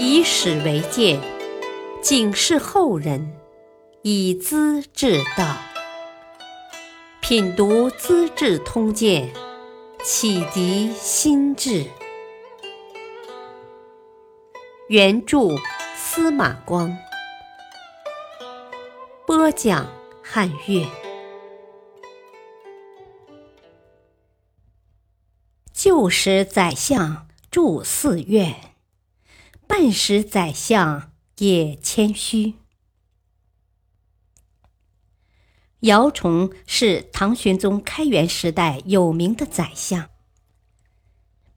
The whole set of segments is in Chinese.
以史为鉴，警示后人，以资治道。品读《资治通鉴》，启迪心智。原著司马光，播讲汉乐。旧时宰相住寺院。半时宰相也谦虚。姚崇是唐玄宗开元时代有名的宰相。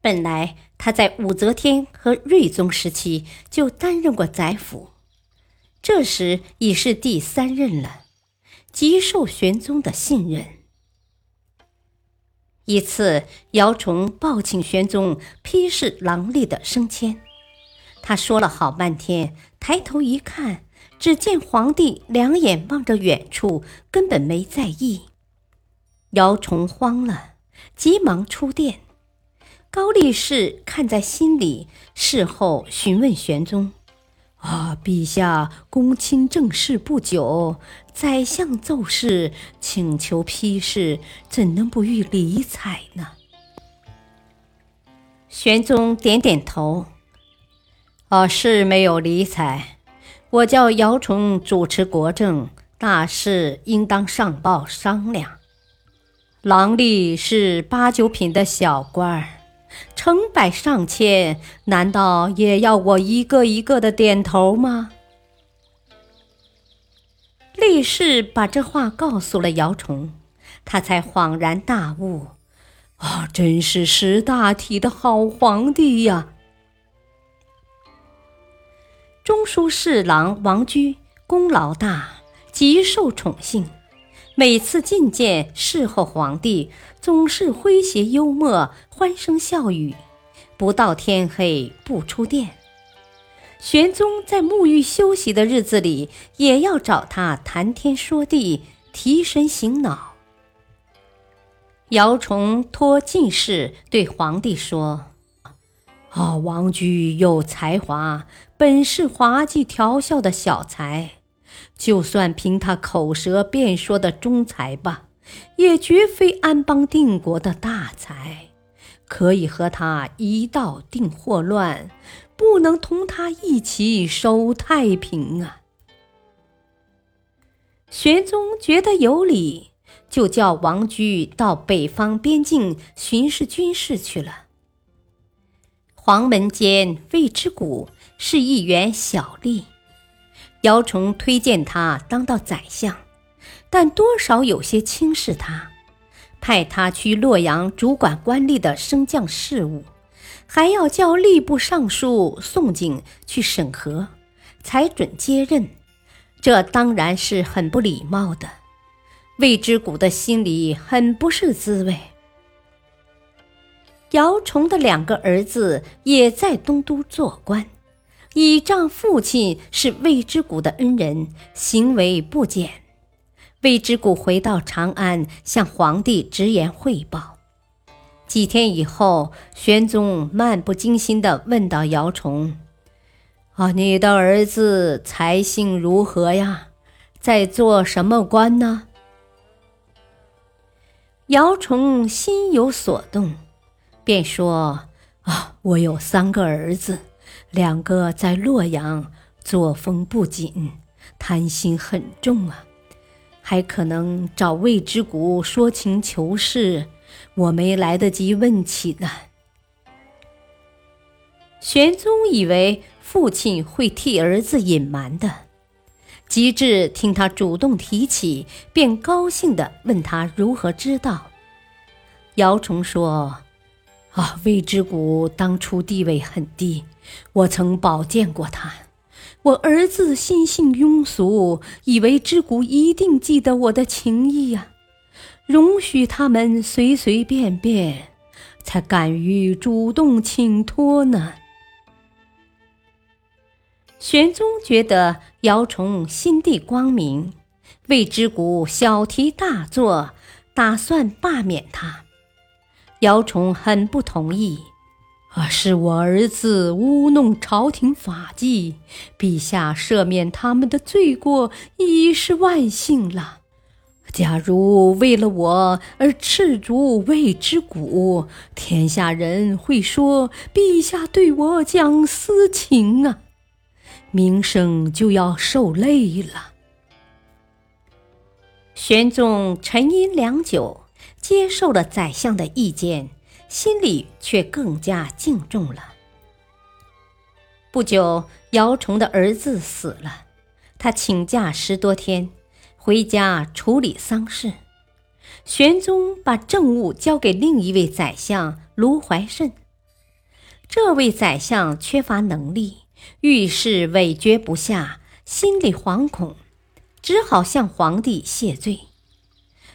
本来他在武则天和睿宗时期就担任过宰辅，这时已是第三任了，极受玄宗的信任。一次，姚崇报请玄宗批示郎吏的升迁。他说了好半天，抬头一看，只见皇帝两眼望着远处，根本没在意。姚崇慌了，急忙出殿。高力士看在心里，事后询问玄宗：“啊，陛下公亲政事不久，宰相奏事，请求批示，怎能不予理睬呢？”玄宗点点头。哦，是没有理睬。我叫姚崇主持国政大事，应当上报商量。郎吏是八九品的小官儿，成百上千，难道也要我一个一个的点头吗？力士把这话告诉了姚崇，他才恍然大悟：啊，真是识大体的好皇帝呀！中书侍郎王居功劳大，极受宠幸。每次觐见侍候皇帝，总是诙谐幽默，欢声笑语，不到天黑不出殿。玄宗在沐浴休息的日子里，也要找他谈天说地，提神醒脑。姚崇托进士对皇帝说。啊，王居有才华，本是滑稽调笑的小才，就算凭他口舌辩说的中才吧，也绝非安邦定国的大才。可以和他一道定祸乱，不能同他一起守太平啊！玄宗觉得有理，就叫王居到北方边境巡视军事去了。黄门监魏之谷是一员小吏，姚崇推荐他当到宰相，但多少有些轻视他，派他去洛阳主管官吏的升降事务，还要叫吏部尚书宋璟去审核，才准接任。这当然是很不礼貌的。魏之谷的心里很不是滋味。姚崇的两个儿子也在东都做官，倚仗父亲是魏之谷的恩人，行为不检。魏之谷回到长安，向皇帝直言汇报。几天以后，玄宗漫不经心地问到姚崇：“啊，你的儿子才性如何呀？在做什么官呢？”姚崇心有所动。便说：“啊，我有三个儿子，两个在洛阳，作风不谨，贪心很重啊，还可能找魏之谷说情求事，我没来得及问起呢。”玄宗以为父亲会替儿子隐瞒的，及至听他主动提起，便高兴地问他如何知道。姚崇说。啊，魏之谷当初地位很低，我曾保荐过他。我儿子心性庸俗，以为之谷一定记得我的情谊呀，容许他们随随便便，才敢于主动请托呢。玄宗觉得姚崇心地光明，魏之谷小题大做，打算罢免他。姚崇很不同意，啊，是我儿子污弄朝廷法纪，陛下赦免他们的罪过已是万幸了。假如为了我而赤足未之谷，天下人会说陛下对我讲私情啊，名声就要受累了。玄宗沉吟良久，接受了宰相的意见。心里却更加敬重了。不久，姚崇的儿子死了，他请假十多天，回家处理丧事。玄宗把政务交给另一位宰相卢怀慎。这位宰相缺乏能力，遇事委决不下，心里惶恐，只好向皇帝谢罪。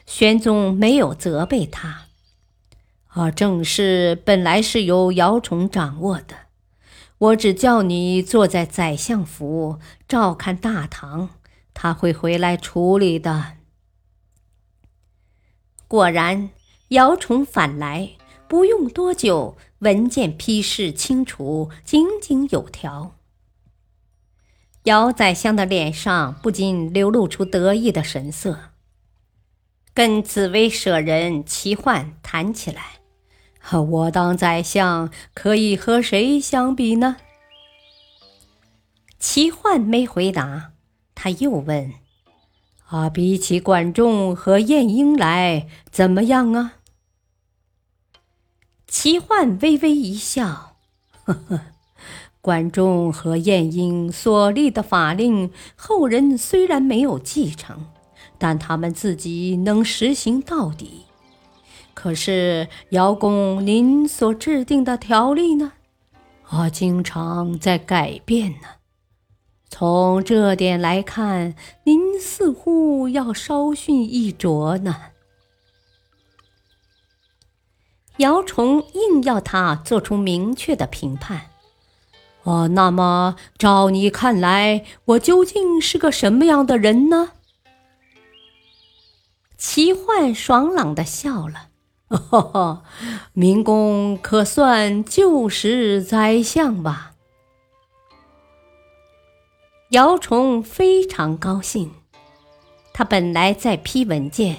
玄宗没有责备他。而，政事本来是由姚崇掌握的，我只叫你坐在宰相府照看大唐，他会回来处理的。果然，姚崇返来，不用多久，文件批示清楚，井井有条。姚宰相的脸上不禁流露出得意的神色，跟紫薇舍人齐焕谈起来。我当宰相可以和谁相比呢？齐焕没回答，他又问：“啊，比起管仲和晏婴来，怎么样啊？”齐焕微微一笑：“呵呵，管仲和晏婴所立的法令，后人虽然没有继承，但他们自己能实行到底。”可是，姚公您所制定的条例呢？啊，经常在改变呢。从这点来看，您似乎要稍逊一着呢。姚崇硬要他做出明确的评判。哦，那么照你看来，我究竟是个什么样的人呢？齐焕爽朗的笑了。哈哈，明公可算旧时宰相吧？姚崇非常高兴，他本来在批文件，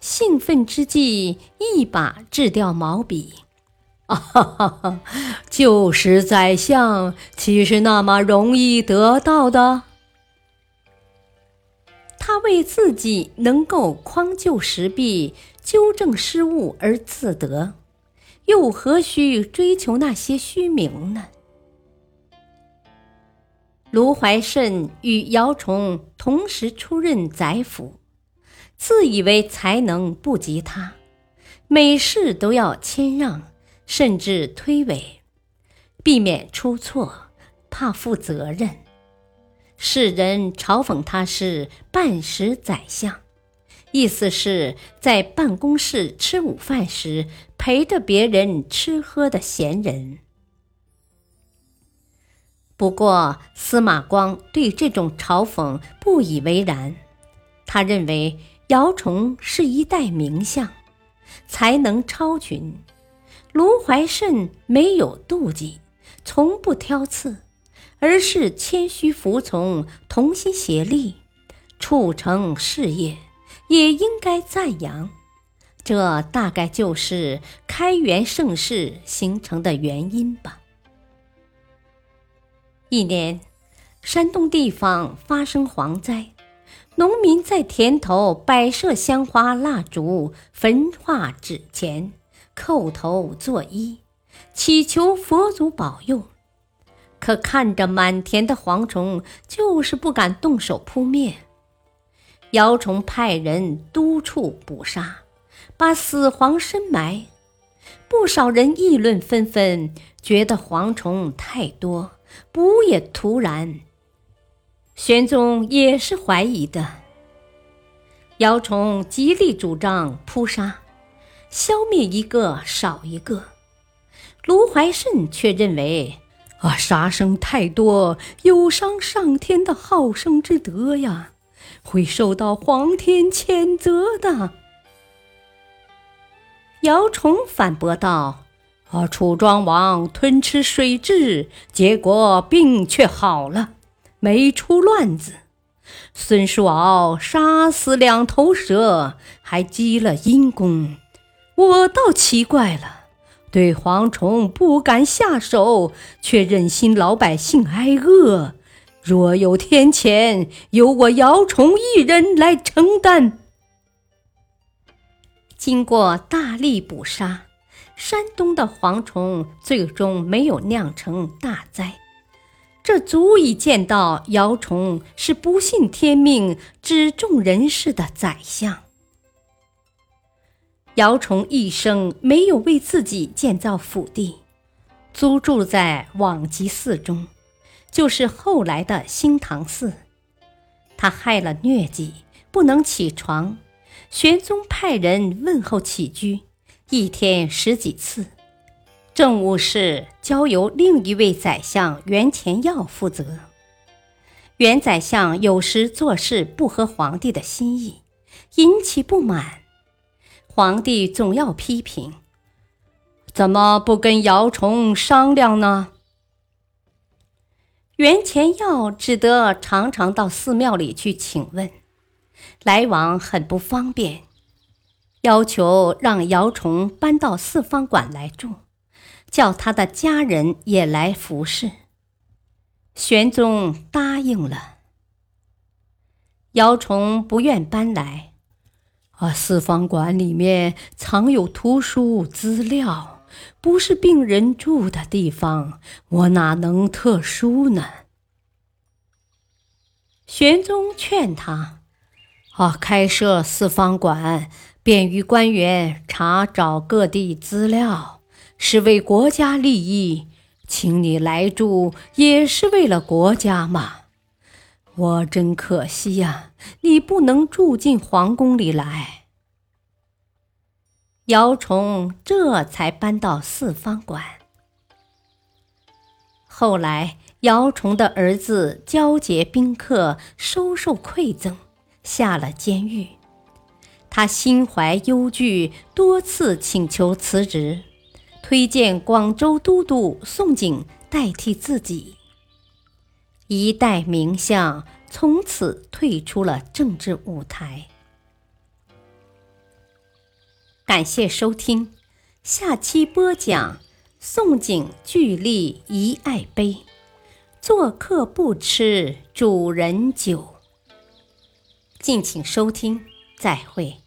兴奋之际，一把掷掉毛笔。啊哈哈哈！旧时宰相岂是那么容易得到的？他为自己能够匡救时弊。纠正失误而自得，又何须追求那些虚名呢？卢怀慎与姚崇同时出任宰辅，自以为才能不及他，每事都要谦让，甚至推诿，避免出错，怕负责任。世人嘲讽他是半时宰相。意思是在办公室吃午饭时陪着别人吃喝的闲人。不过司马光对这种嘲讽不以为然，他认为姚崇是一代名相，才能超群。卢怀慎没有妒忌，从不挑刺，而是谦虚服从，同心协力，促成事业。也应该赞扬，这大概就是开元盛世形成的原因吧。一年，山东地方发生蝗灾，农民在田头摆设香花蜡烛、焚化纸钱，叩头作揖，祈求佛祖保佑。可看着满田的蝗虫，就是不敢动手扑灭。姚崇派人督促捕杀，把死蝗深埋。不少人议论纷纷，觉得蝗虫太多，捕也徒然。玄宗也是怀疑的。姚崇极力主张扑杀，消灭一个少一个。卢怀慎却认为，啊，杀生太多，有伤上天的好生之德呀。会受到皇天谴责的。姚崇反驳道：“啊，楚庄王吞吃水蛭，结果病却好了，没出乱子。孙叔敖杀死两头蛇，还积了阴功。我倒奇怪了，对蝗虫不敢下手，却忍心老百姓挨饿。若有天谴，由我姚崇一人来承担。经过大力捕杀。山东的蝗虫最终没有酿成大灾，这足以见到姚崇是不信天命、只重人事的宰相。姚崇一生没有为自己建造府邸，租住在往极寺中，就是后来的兴唐寺。他害了疟疾，不能起床，玄宗派人问候起居。一天十几次，政务事交由另一位宰相袁前耀负责。袁宰相有时做事不合皇帝的心意，引起不满，皇帝总要批评：怎么不跟姚崇商量呢？袁前耀只得常常到寺庙里去请问，来往很不方便。要求让姚崇搬到四方馆来住，叫他的家人也来服侍。玄宗答应了。姚崇不愿搬来，啊，四方馆里面藏有图书资料，不是病人住的地方，我哪能特殊呢？玄宗劝他，啊，开设四方馆。便于官员查找各地资料，是为国家利益，请你来住也是为了国家嘛。我真可惜呀，你不能住进皇宫里来。姚崇这才搬到四方馆。后来，姚崇的儿子交接宾客，收受馈赠，下了监狱。他心怀忧惧，多次请求辞职，推荐广州都督宋璟代替自己。一代名相从此退出了政治舞台。感谢收听，下期播讲宋璟巨力遗爱碑，做客不吃主人酒。敬请收听。再会。